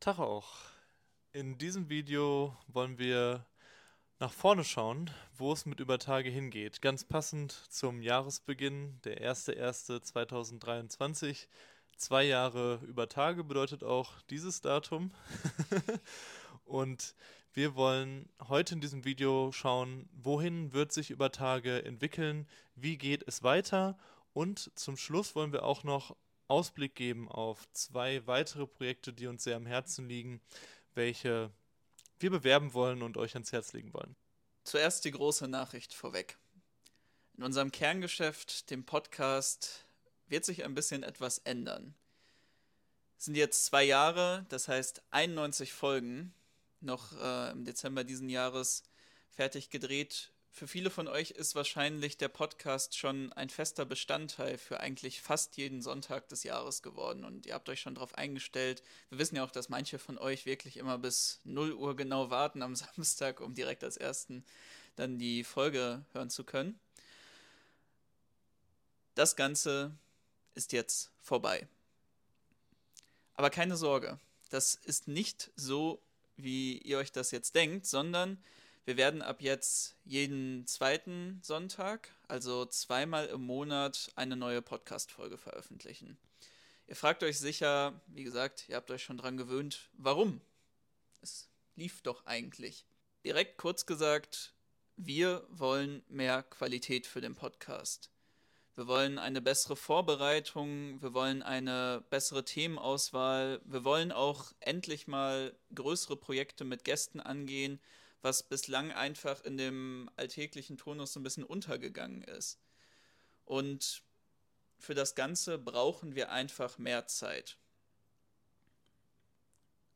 Tag auch. In diesem Video wollen wir nach vorne schauen, wo es mit Übertage hingeht. Ganz passend zum Jahresbeginn, der 1.1.2023. Zwei Jahre Übertage bedeutet auch dieses Datum. Und wir wollen heute in diesem Video schauen, wohin wird sich Übertage entwickeln, wie geht es weiter und zum Schluss wollen wir auch noch Ausblick geben auf zwei weitere Projekte, die uns sehr am Herzen liegen, welche wir bewerben wollen und euch ans Herz legen wollen. Zuerst die große Nachricht vorweg. In unserem Kerngeschäft, dem Podcast, wird sich ein bisschen etwas ändern. Es sind jetzt zwei Jahre, das heißt 91 Folgen, noch äh, im Dezember diesen Jahres fertig gedreht für viele von euch ist wahrscheinlich der Podcast schon ein fester Bestandteil für eigentlich fast jeden Sonntag des Jahres geworden und ihr habt euch schon darauf eingestellt. Wir wissen ja auch, dass manche von euch wirklich immer bis 0 Uhr genau warten am Samstag, um direkt als ersten dann die Folge hören zu können. Das Ganze ist jetzt vorbei. Aber keine Sorge, das ist nicht so, wie ihr euch das jetzt denkt, sondern wir werden ab jetzt jeden zweiten Sonntag, also zweimal im Monat, eine neue Podcast-Folge veröffentlichen. Ihr fragt euch sicher, wie gesagt, ihr habt euch schon dran gewöhnt, warum? Es lief doch eigentlich. Direkt kurz gesagt, wir wollen mehr Qualität für den Podcast. Wir wollen eine bessere Vorbereitung, wir wollen eine bessere Themenauswahl, wir wollen auch endlich mal größere Projekte mit Gästen angehen was bislang einfach in dem alltäglichen Tonus so ein bisschen untergegangen ist. Und für das Ganze brauchen wir einfach mehr Zeit.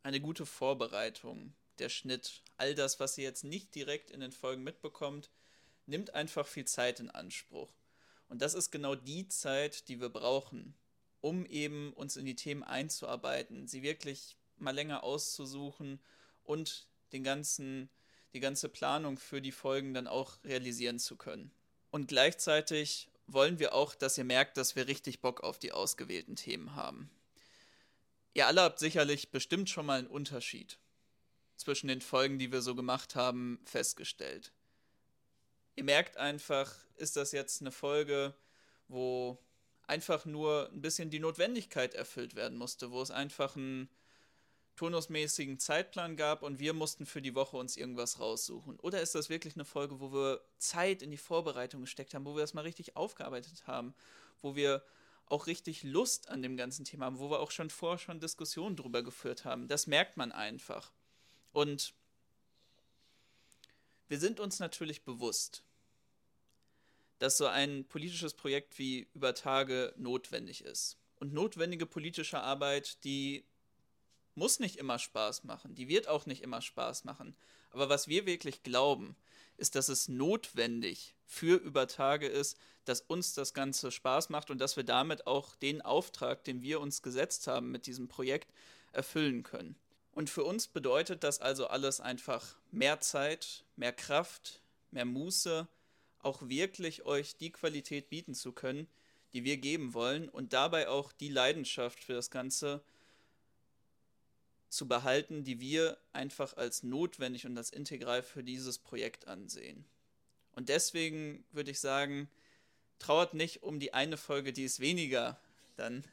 Eine gute Vorbereitung, der Schnitt, all das, was ihr jetzt nicht direkt in den Folgen mitbekommt, nimmt einfach viel Zeit in Anspruch. Und das ist genau die Zeit, die wir brauchen, um eben uns in die Themen einzuarbeiten, sie wirklich mal länger auszusuchen und den ganzen die ganze Planung für die Folgen dann auch realisieren zu können. Und gleichzeitig wollen wir auch, dass ihr merkt, dass wir richtig Bock auf die ausgewählten Themen haben. Ihr alle habt sicherlich bestimmt schon mal einen Unterschied zwischen den Folgen, die wir so gemacht haben, festgestellt. Ihr merkt einfach, ist das jetzt eine Folge, wo einfach nur ein bisschen die Notwendigkeit erfüllt werden musste, wo es einfach ein turnusmäßigen Zeitplan gab und wir mussten für die Woche uns irgendwas raussuchen? Oder ist das wirklich eine Folge, wo wir Zeit in die Vorbereitung gesteckt haben, wo wir das mal richtig aufgearbeitet haben, wo wir auch richtig Lust an dem ganzen Thema haben, wo wir auch schon vorher schon Diskussionen drüber geführt haben? Das merkt man einfach. Und wir sind uns natürlich bewusst, dass so ein politisches Projekt wie über Tage notwendig ist. Und notwendige politische Arbeit, die muss nicht immer Spaß machen, die wird auch nicht immer Spaß machen. Aber was wir wirklich glauben, ist, dass es notwendig für über Tage ist, dass uns das Ganze Spaß macht und dass wir damit auch den Auftrag, den wir uns gesetzt haben mit diesem Projekt, erfüllen können. Und für uns bedeutet das also alles einfach mehr Zeit, mehr Kraft, mehr Muße, auch wirklich euch die Qualität bieten zu können, die wir geben wollen und dabei auch die Leidenschaft für das Ganze zu behalten, die wir einfach als notwendig und als integral für dieses Projekt ansehen. Und deswegen würde ich sagen, trauert nicht um die eine Folge, die es weniger dann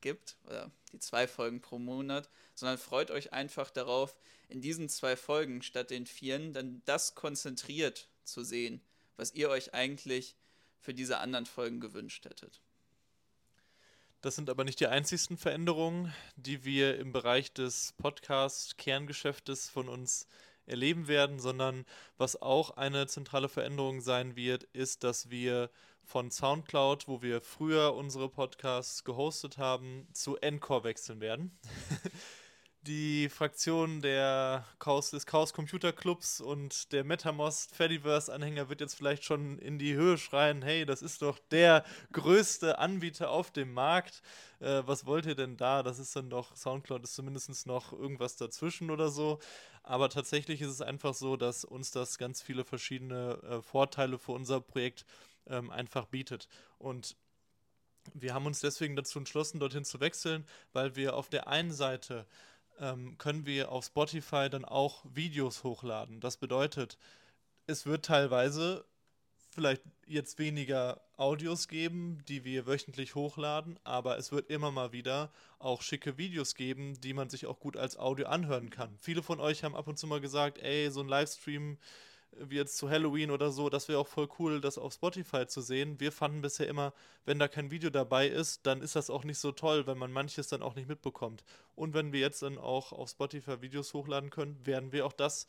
gibt, oder die zwei Folgen pro Monat, sondern freut euch einfach darauf, in diesen zwei Folgen statt den vieren dann das konzentriert zu sehen, was ihr euch eigentlich für diese anderen Folgen gewünscht hättet. Das sind aber nicht die einzigsten Veränderungen, die wir im Bereich des Podcast-Kerngeschäftes von uns erleben werden, sondern was auch eine zentrale Veränderung sein wird, ist, dass wir von SoundCloud, wo wir früher unsere Podcasts gehostet haben, zu Encore wechseln werden. die Fraktion der Chaos, des Chaos Computer Clubs und der MetaMost Fediverse Anhänger wird jetzt vielleicht schon in die Höhe schreien, hey, das ist doch der größte Anbieter auf dem Markt. Äh, was wollt ihr denn da? Das ist dann doch, Soundcloud ist zumindest noch irgendwas dazwischen oder so. Aber tatsächlich ist es einfach so, dass uns das ganz viele verschiedene äh, Vorteile für unser Projekt ähm, einfach bietet. Und wir haben uns deswegen dazu entschlossen, dorthin zu wechseln, weil wir auf der einen Seite ähm, können wir auf Spotify dann auch Videos hochladen. Das bedeutet, es wird teilweise vielleicht jetzt weniger Audios geben, die wir wöchentlich hochladen, aber es wird immer mal wieder auch schicke Videos geben, die man sich auch gut als Audio anhören kann. Viele von euch haben ab und zu mal gesagt, ey, so ein Livestream wie jetzt zu Halloween oder so, das wäre auch voll cool, das auf Spotify zu sehen. Wir fanden bisher immer, wenn da kein Video dabei ist, dann ist das auch nicht so toll, weil man manches dann auch nicht mitbekommt. Und wenn wir jetzt dann auch auf Spotify Videos hochladen können, werden wir auch das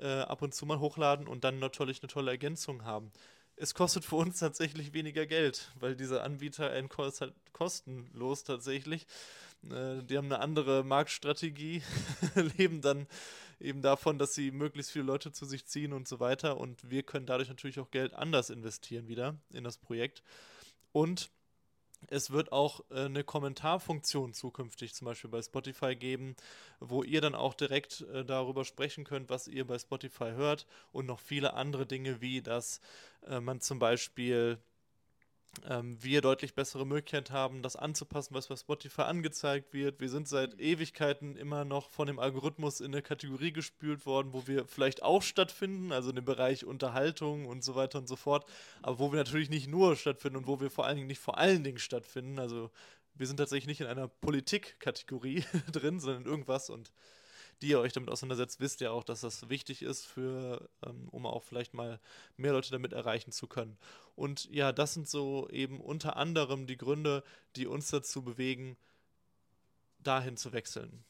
äh, ab und zu mal hochladen und dann natürlich eine tolle Ergänzung haben. Es kostet für uns tatsächlich weniger Geld, weil dieser Anbieter ist halt kostenlos tatsächlich. Äh, die haben eine andere Marktstrategie, leben dann eben davon, dass sie möglichst viele Leute zu sich ziehen und so weiter. Und wir können dadurch natürlich auch Geld anders investieren wieder in das Projekt. Und es wird auch äh, eine Kommentarfunktion zukünftig zum Beispiel bei Spotify geben, wo ihr dann auch direkt äh, darüber sprechen könnt, was ihr bei Spotify hört und noch viele andere Dinge, wie dass äh, man zum Beispiel ähm, wir deutlich bessere Möglichkeit haben, das anzupassen, was bei Spotify angezeigt wird. Wir sind seit Ewigkeiten immer noch von dem Algorithmus in eine Kategorie gespült worden, wo wir vielleicht auch stattfinden, also in dem Bereich Unterhaltung und so weiter und so fort, aber wo wir natürlich nicht nur stattfinden und wo wir vor allen Dingen nicht vor allen Dingen stattfinden. Also wir sind tatsächlich nicht in einer Politikkategorie drin, sondern in irgendwas und die ihr euch damit auseinandersetzt, wisst ihr auch, dass das wichtig ist, für, ähm, um auch vielleicht mal mehr Leute damit erreichen zu können. Und ja, das sind so eben unter anderem die Gründe, die uns dazu bewegen, dahin zu wechseln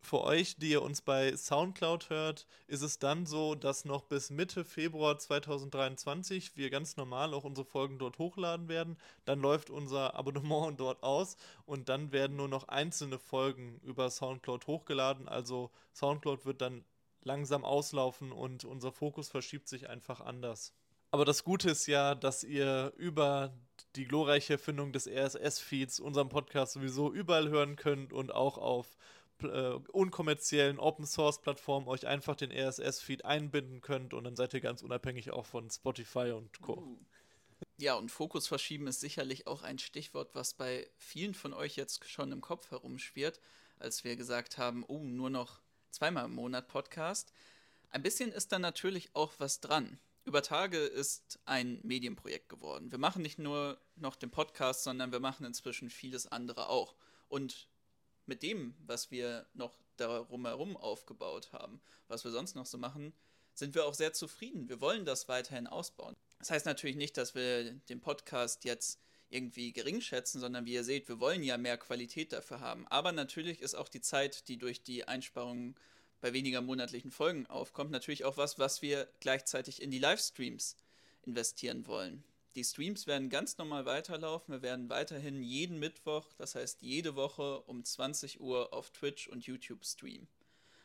für euch, die ihr uns bei Soundcloud hört, ist es dann so, dass noch bis Mitte Februar 2023 wir ganz normal auch unsere Folgen dort hochladen werden. Dann läuft unser Abonnement dort aus und dann werden nur noch einzelne Folgen über Soundcloud hochgeladen. Also Soundcloud wird dann langsam auslaufen und unser Fokus verschiebt sich einfach anders. Aber das Gute ist ja, dass ihr über die glorreiche Erfindung des RSS-Feeds unseren Podcast sowieso überall hören könnt und auch auf äh, unkommerziellen Open-Source-Plattformen euch einfach den RSS-Feed einbinden könnt und dann seid ihr ganz unabhängig auch von Spotify und Co. Uh. Ja, und Fokus verschieben ist sicherlich auch ein Stichwort, was bei vielen von euch jetzt schon im Kopf herumschwirrt, als wir gesagt haben, oh, nur noch zweimal im Monat Podcast. Ein bisschen ist da natürlich auch was dran. Über Tage ist ein Medienprojekt geworden. Wir machen nicht nur noch den Podcast, sondern wir machen inzwischen vieles andere auch. Und mit dem, was wir noch darum herum aufgebaut haben, was wir sonst noch so machen, sind wir auch sehr zufrieden. Wir wollen das weiterhin ausbauen. Das heißt natürlich nicht, dass wir den Podcast jetzt irgendwie gering schätzen, sondern wie ihr seht, wir wollen ja mehr Qualität dafür haben. Aber natürlich ist auch die Zeit, die durch die Einsparungen bei weniger monatlichen Folgen aufkommt, natürlich auch was, was wir gleichzeitig in die Livestreams investieren wollen. Die Streams werden ganz normal weiterlaufen. Wir werden weiterhin jeden Mittwoch, das heißt jede Woche um 20 Uhr auf Twitch und YouTube streamen.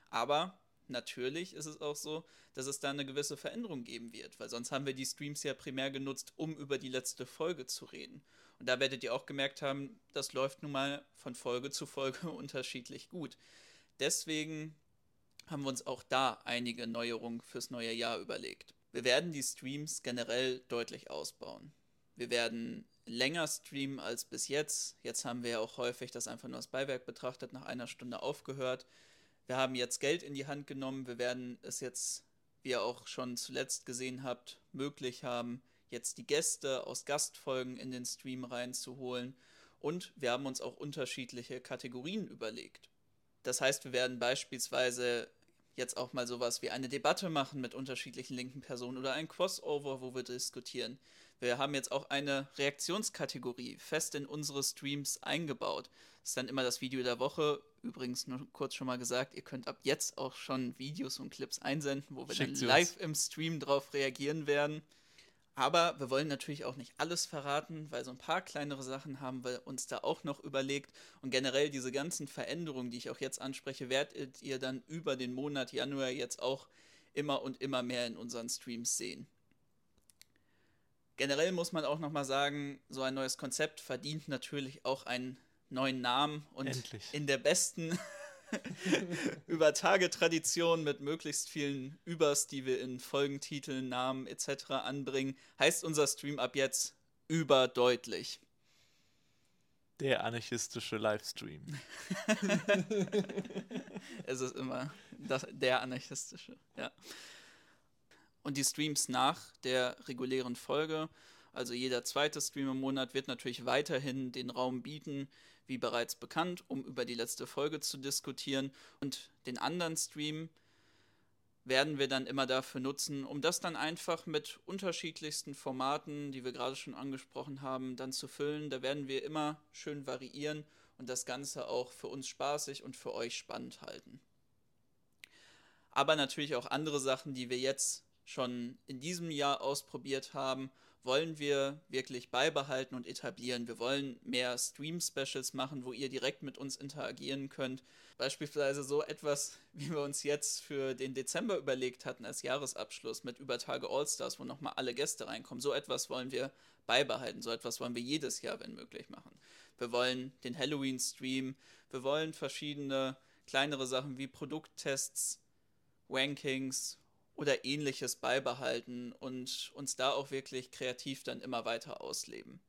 Aber natürlich ist es auch so, dass es da eine gewisse Veränderung geben wird, weil sonst haben wir die Streams ja primär genutzt, um über die letzte Folge zu reden. Und da werdet ihr auch gemerkt haben, das läuft nun mal von Folge zu Folge unterschiedlich gut. Deswegen haben wir uns auch da einige Neuerungen fürs neue Jahr überlegt. Wir werden die Streams generell deutlich ausbauen. Wir werden länger streamen als bis jetzt. Jetzt haben wir ja auch häufig das einfach nur als Beiwerk betrachtet, nach einer Stunde aufgehört. Wir haben jetzt Geld in die Hand genommen. Wir werden es jetzt, wie ihr auch schon zuletzt gesehen habt, möglich haben, jetzt die Gäste aus Gastfolgen in den Stream reinzuholen. Und wir haben uns auch unterschiedliche Kategorien überlegt. Das heißt, wir werden beispielsweise jetzt auch mal sowas wie eine Debatte machen mit unterschiedlichen linken Personen oder ein Crossover, wo wir diskutieren. Wir haben jetzt auch eine Reaktionskategorie fest in unsere Streams eingebaut. Das ist dann immer das Video der Woche. Übrigens nur kurz schon mal gesagt, ihr könnt ab jetzt auch schon Videos und Clips einsenden, wo wir Schickt dann live im Stream drauf reagieren werden. Aber wir wollen natürlich auch nicht alles verraten, weil so ein paar kleinere Sachen haben wir uns da auch noch überlegt. Und generell diese ganzen Veränderungen, die ich auch jetzt anspreche, werdet ihr dann über den Monat Januar jetzt auch immer und immer mehr in unseren Streams sehen. Generell muss man auch nochmal sagen, so ein neues Konzept verdient natürlich auch einen neuen Namen und Endlich. in der besten über Tage-Tradition mit möglichst vielen Übers, die wir in Folgentiteln, Namen etc. anbringen, heißt unser Stream ab jetzt überdeutlich. Der anarchistische Livestream. es ist immer das, der anarchistische, ja. Und die Streams nach der regulären Folge, also jeder zweite Stream im Monat, wird natürlich weiterhin den Raum bieten, wie bereits bekannt, um über die letzte Folge zu diskutieren. Und den anderen Stream werden wir dann immer dafür nutzen, um das dann einfach mit unterschiedlichsten Formaten, die wir gerade schon angesprochen haben, dann zu füllen. Da werden wir immer schön variieren und das Ganze auch für uns spaßig und für euch spannend halten. Aber natürlich auch andere Sachen, die wir jetzt schon in diesem Jahr ausprobiert haben wollen wir wirklich beibehalten und etablieren. Wir wollen mehr Stream-Specials machen, wo ihr direkt mit uns interagieren könnt. Beispielsweise so etwas, wie wir uns jetzt für den Dezember überlegt hatten als Jahresabschluss mit Übertage All-Stars, wo nochmal alle Gäste reinkommen. So etwas wollen wir beibehalten. So etwas wollen wir jedes Jahr, wenn möglich, machen. Wir wollen den Halloween-Stream. Wir wollen verschiedene kleinere Sachen wie Produkttests, Rankings, oder ähnliches beibehalten und uns da auch wirklich kreativ dann immer weiter ausleben.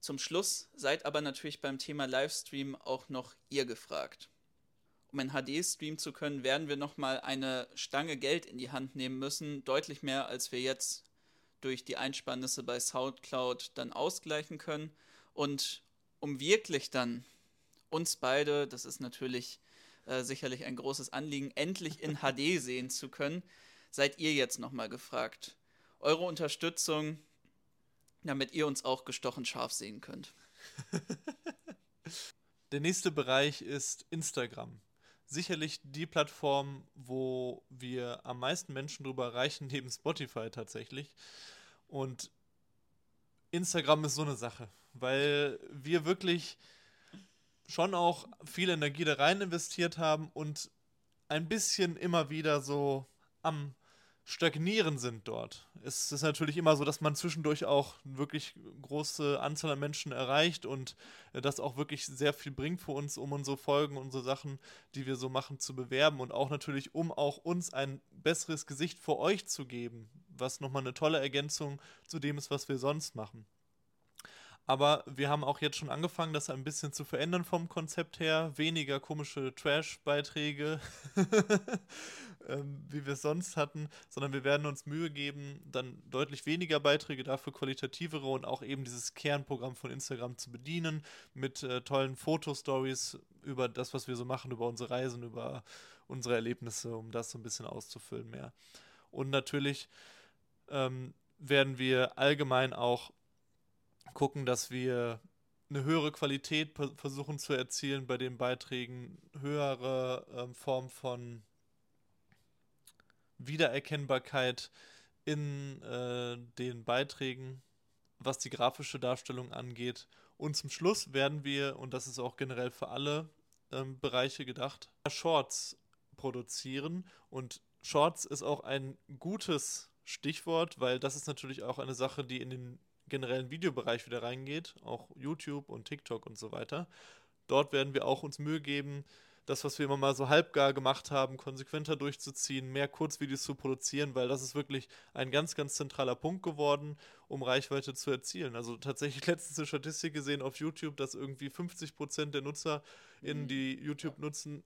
Zum Schluss seid aber natürlich beim Thema Livestream auch noch ihr gefragt. Um ein HD streamen zu können, werden wir nochmal eine Stange Geld in die Hand nehmen müssen, deutlich mehr als wir jetzt durch die Einspannisse bei Soundcloud dann ausgleichen können. Und um wirklich dann uns beide, das ist natürlich äh, sicherlich ein großes Anliegen, endlich in HD sehen zu können, seid ihr jetzt nochmal gefragt. Eure Unterstützung, damit ihr uns auch gestochen scharf sehen könnt. Der nächste Bereich ist Instagram. Sicherlich die Plattform, wo wir am meisten Menschen drüber erreichen, neben Spotify tatsächlich. Und Instagram ist so eine Sache, weil wir wirklich schon auch viel Energie da rein investiert haben und ein bisschen immer wieder so am Stagnieren sind dort. Es ist natürlich immer so, dass man zwischendurch auch wirklich große Anzahl an Menschen erreicht und das auch wirklich sehr viel bringt für uns, um unsere Folgen, unsere Sachen, die wir so machen, zu bewerben und auch natürlich, um auch uns ein besseres Gesicht vor euch zu geben, was nochmal eine tolle Ergänzung zu dem ist, was wir sonst machen. Aber wir haben auch jetzt schon angefangen, das ein bisschen zu verändern vom Konzept her. Weniger komische Trash-Beiträge, ähm, wie wir es sonst hatten, sondern wir werden uns Mühe geben, dann deutlich weniger Beiträge, dafür qualitativere und auch eben dieses Kernprogramm von Instagram zu bedienen mit äh, tollen Fotostories über das, was wir so machen, über unsere Reisen, über unsere Erlebnisse, um das so ein bisschen auszufüllen mehr. Und natürlich ähm, werden wir allgemein auch gucken, dass wir eine höhere Qualität versuchen zu erzielen bei den Beiträgen, höhere ähm, Form von Wiedererkennbarkeit in äh, den Beiträgen, was die grafische Darstellung angeht. Und zum Schluss werden wir, und das ist auch generell für alle ähm, Bereiche gedacht, Shorts produzieren. Und Shorts ist auch ein gutes Stichwort, weil das ist natürlich auch eine Sache, die in den generellen Videobereich wieder reingeht, auch YouTube und TikTok und so weiter. Dort werden wir auch uns Mühe geben, das, was wir immer mal so halbgar gemacht haben, konsequenter durchzuziehen, mehr Kurzvideos zu produzieren, weil das ist wirklich ein ganz, ganz zentraler Punkt geworden, um Reichweite zu erzielen. Also tatsächlich letztens eine Statistik gesehen auf YouTube, dass irgendwie 50% der Nutzer, mhm. die YouTube nutzen,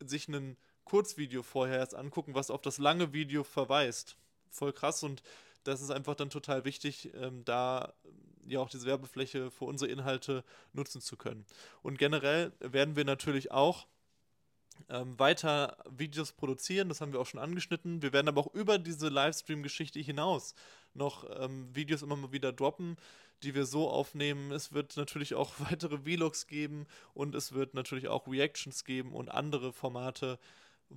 sich ein Kurzvideo vorher erst angucken, was auf das lange Video verweist. Voll krass und das ist einfach dann total wichtig, ähm, da ja auch diese Werbefläche für unsere Inhalte nutzen zu können. Und generell werden wir natürlich auch ähm, weiter Videos produzieren, das haben wir auch schon angeschnitten. Wir werden aber auch über diese Livestream-Geschichte hinaus noch ähm, Videos immer mal wieder droppen, die wir so aufnehmen. Es wird natürlich auch weitere Vlogs geben und es wird natürlich auch Reactions geben und andere Formate,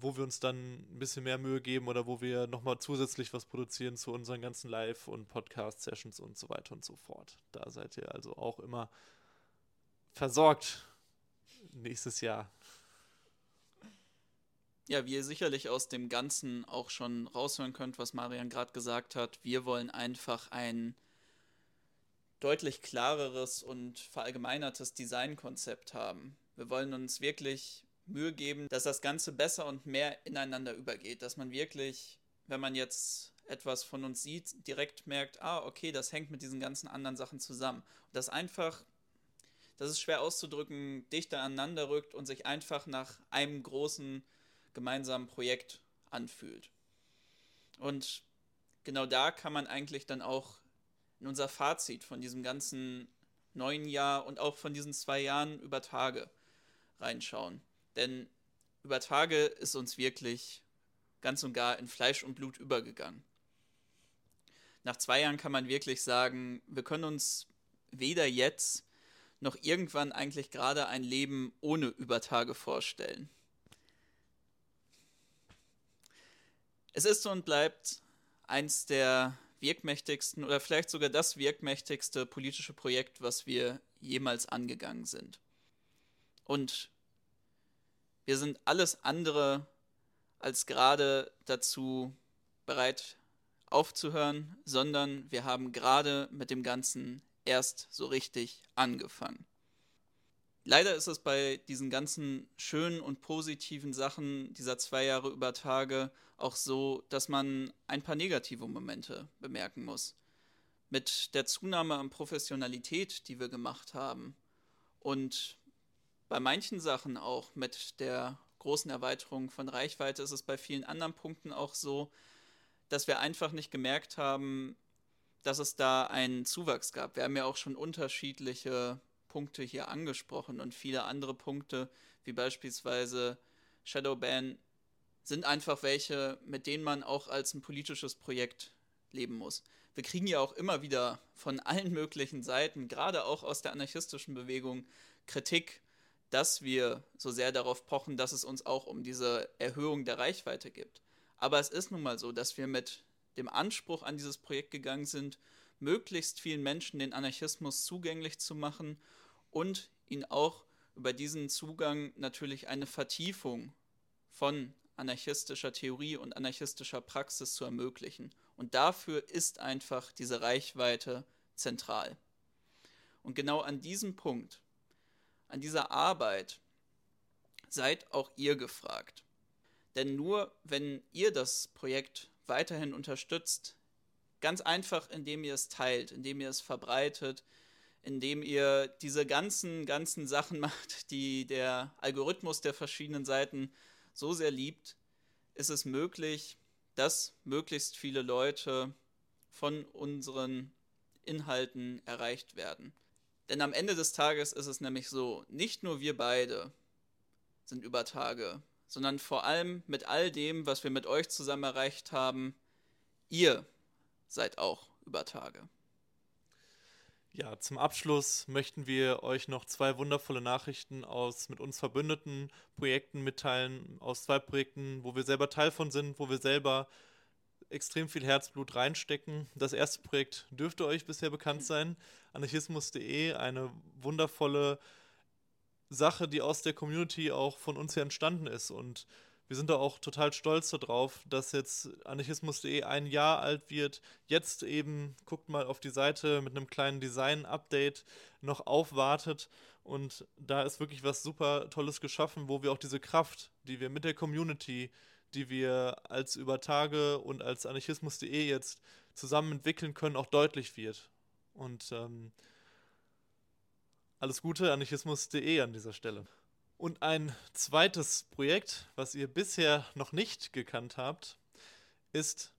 wo wir uns dann ein bisschen mehr Mühe geben oder wo wir nochmal zusätzlich was produzieren zu unseren ganzen Live- und Podcast-Sessions und so weiter und so fort. Da seid ihr also auch immer versorgt nächstes Jahr. Ja, wie ihr sicherlich aus dem Ganzen auch schon raushören könnt, was Marian gerade gesagt hat, wir wollen einfach ein deutlich klareres und verallgemeinertes Designkonzept haben. Wir wollen uns wirklich Mühe geben, dass das Ganze besser und mehr ineinander übergeht, dass man wirklich, wenn man jetzt etwas von uns sieht, direkt merkt, ah, okay, das hängt mit diesen ganzen anderen Sachen zusammen. Und dass einfach dass es schwer auszudrücken, dichter aneinander rückt und sich einfach nach einem großen gemeinsamen Projekt anfühlt. Und genau da kann man eigentlich dann auch in unser Fazit von diesem ganzen neuen Jahr und auch von diesen zwei Jahren über Tage reinschauen. Denn über Tage ist uns wirklich ganz und gar in Fleisch und Blut übergegangen. Nach zwei Jahren kann man wirklich sagen, wir können uns weder jetzt noch irgendwann eigentlich gerade ein Leben ohne Übertage vorstellen. Es ist und bleibt eins der wirkmächtigsten oder vielleicht sogar das wirkmächtigste politische Projekt, was wir jemals angegangen sind. Und wir sind alles andere als gerade dazu bereit aufzuhören, sondern wir haben gerade mit dem Ganzen erst so richtig angefangen. Leider ist es bei diesen ganzen schönen und positiven Sachen dieser zwei Jahre über Tage auch so, dass man ein paar negative Momente bemerken muss. Mit der Zunahme an Professionalität, die wir gemacht haben und bei manchen Sachen auch mit der großen Erweiterung von Reichweite ist es bei vielen anderen Punkten auch so, dass wir einfach nicht gemerkt haben, dass es da einen Zuwachs gab. Wir haben ja auch schon unterschiedliche Punkte hier angesprochen und viele andere Punkte, wie beispielsweise Shadowban, sind einfach welche, mit denen man auch als ein politisches Projekt leben muss. Wir kriegen ja auch immer wieder von allen möglichen Seiten, gerade auch aus der anarchistischen Bewegung, Kritik, dass wir so sehr darauf pochen, dass es uns auch um diese Erhöhung der Reichweite gibt. Aber es ist nun mal so, dass wir mit dem Anspruch an dieses Projekt gegangen sind, möglichst vielen Menschen den Anarchismus zugänglich zu machen und ihnen auch über diesen Zugang natürlich eine Vertiefung von anarchistischer Theorie und anarchistischer Praxis zu ermöglichen. Und dafür ist einfach diese Reichweite zentral. Und genau an diesem Punkt, an dieser Arbeit, seid auch ihr gefragt. Denn nur wenn ihr das Projekt weiterhin unterstützt, ganz einfach, indem ihr es teilt, indem ihr es verbreitet, indem ihr diese ganzen, ganzen Sachen macht, die der Algorithmus der verschiedenen Seiten so sehr liebt, ist es möglich, dass möglichst viele Leute von unseren Inhalten erreicht werden. Denn am Ende des Tages ist es nämlich so, nicht nur wir beide sind über Tage sondern vor allem mit all dem, was wir mit euch zusammen erreicht haben, ihr seid auch über Tage. Ja, zum Abschluss möchten wir euch noch zwei wundervolle Nachrichten aus mit uns verbündeten Projekten mitteilen, aus zwei Projekten, wo wir selber Teil von sind, wo wir selber extrem viel Herzblut reinstecken. Das erste Projekt dürfte euch bisher bekannt sein, anarchismus.de, eine wundervolle Sache, die aus der Community auch von uns her entstanden ist. Und wir sind da auch total stolz darauf, dass jetzt anarchismus.de ein Jahr alt wird. Jetzt eben, guckt mal auf die Seite mit einem kleinen Design-Update noch aufwartet. Und da ist wirklich was super Tolles geschaffen, wo wir auch diese Kraft, die wir mit der Community, die wir als Übertage und als anarchismus.de jetzt zusammen entwickeln können, auch deutlich wird. Und ähm, alles Gute, anarchismus.de an dieser Stelle. Und ein zweites Projekt, was ihr bisher noch nicht gekannt habt, ist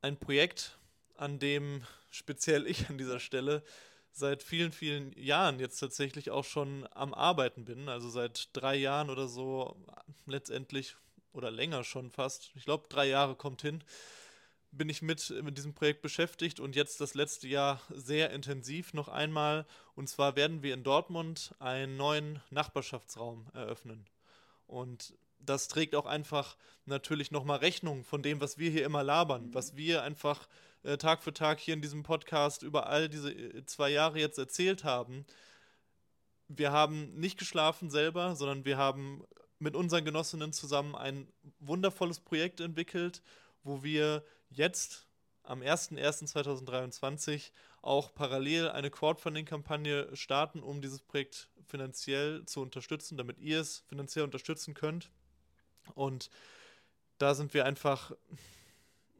ein Projekt, an dem speziell ich an dieser Stelle seit vielen, vielen Jahren jetzt tatsächlich auch schon am Arbeiten bin. Also seit drei Jahren oder so letztendlich oder länger schon fast. Ich glaube, drei Jahre kommt hin bin ich mit, mit diesem Projekt beschäftigt und jetzt das letzte Jahr sehr intensiv noch einmal. Und zwar werden wir in Dortmund einen neuen Nachbarschaftsraum eröffnen. Und das trägt auch einfach natürlich nochmal Rechnung von dem, was wir hier immer labern, was wir einfach äh, Tag für Tag hier in diesem Podcast über all diese äh, zwei Jahre jetzt erzählt haben. Wir haben nicht geschlafen selber, sondern wir haben mit unseren Genossinnen zusammen ein wundervolles Projekt entwickelt, wo wir jetzt am 01.01.2023 auch parallel eine Crowdfunding-Kampagne starten, um dieses Projekt finanziell zu unterstützen, damit ihr es finanziell unterstützen könnt. Und da sind wir einfach,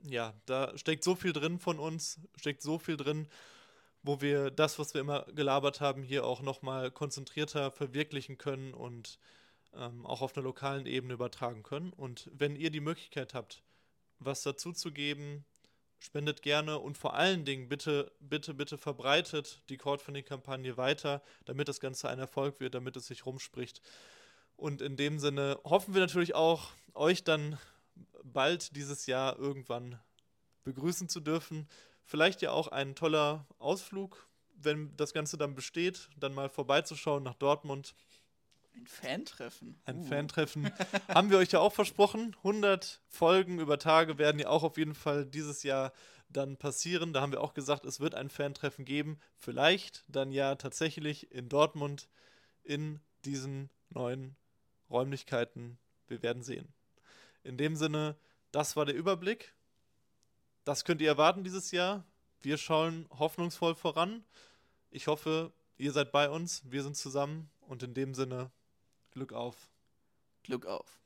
ja, da steckt so viel drin von uns, steckt so viel drin, wo wir das, was wir immer gelabert haben, hier auch nochmal konzentrierter verwirklichen können und ähm, auch auf einer lokalen Ebene übertragen können. Und wenn ihr die Möglichkeit habt, was dazu zu geben, spendet gerne und vor allen Dingen bitte, bitte, bitte verbreitet die Crowdfunding-Kampagne weiter, damit das Ganze ein Erfolg wird, damit es sich rumspricht. Und in dem Sinne hoffen wir natürlich auch, euch dann bald dieses Jahr irgendwann begrüßen zu dürfen. Vielleicht ja auch ein toller Ausflug, wenn das Ganze dann besteht, dann mal vorbeizuschauen nach Dortmund. Ein Fantreffen. Ein uh. Fantreffen. Haben wir euch ja auch versprochen. 100 Folgen über Tage werden ja auch auf jeden Fall dieses Jahr dann passieren. Da haben wir auch gesagt, es wird ein Fantreffen geben. Vielleicht dann ja tatsächlich in Dortmund in diesen neuen Räumlichkeiten. Wir werden sehen. In dem Sinne, das war der Überblick. Das könnt ihr erwarten dieses Jahr. Wir schauen hoffnungsvoll voran. Ich hoffe, ihr seid bei uns, wir sind zusammen und in dem Sinne Glück auf. Glück auf.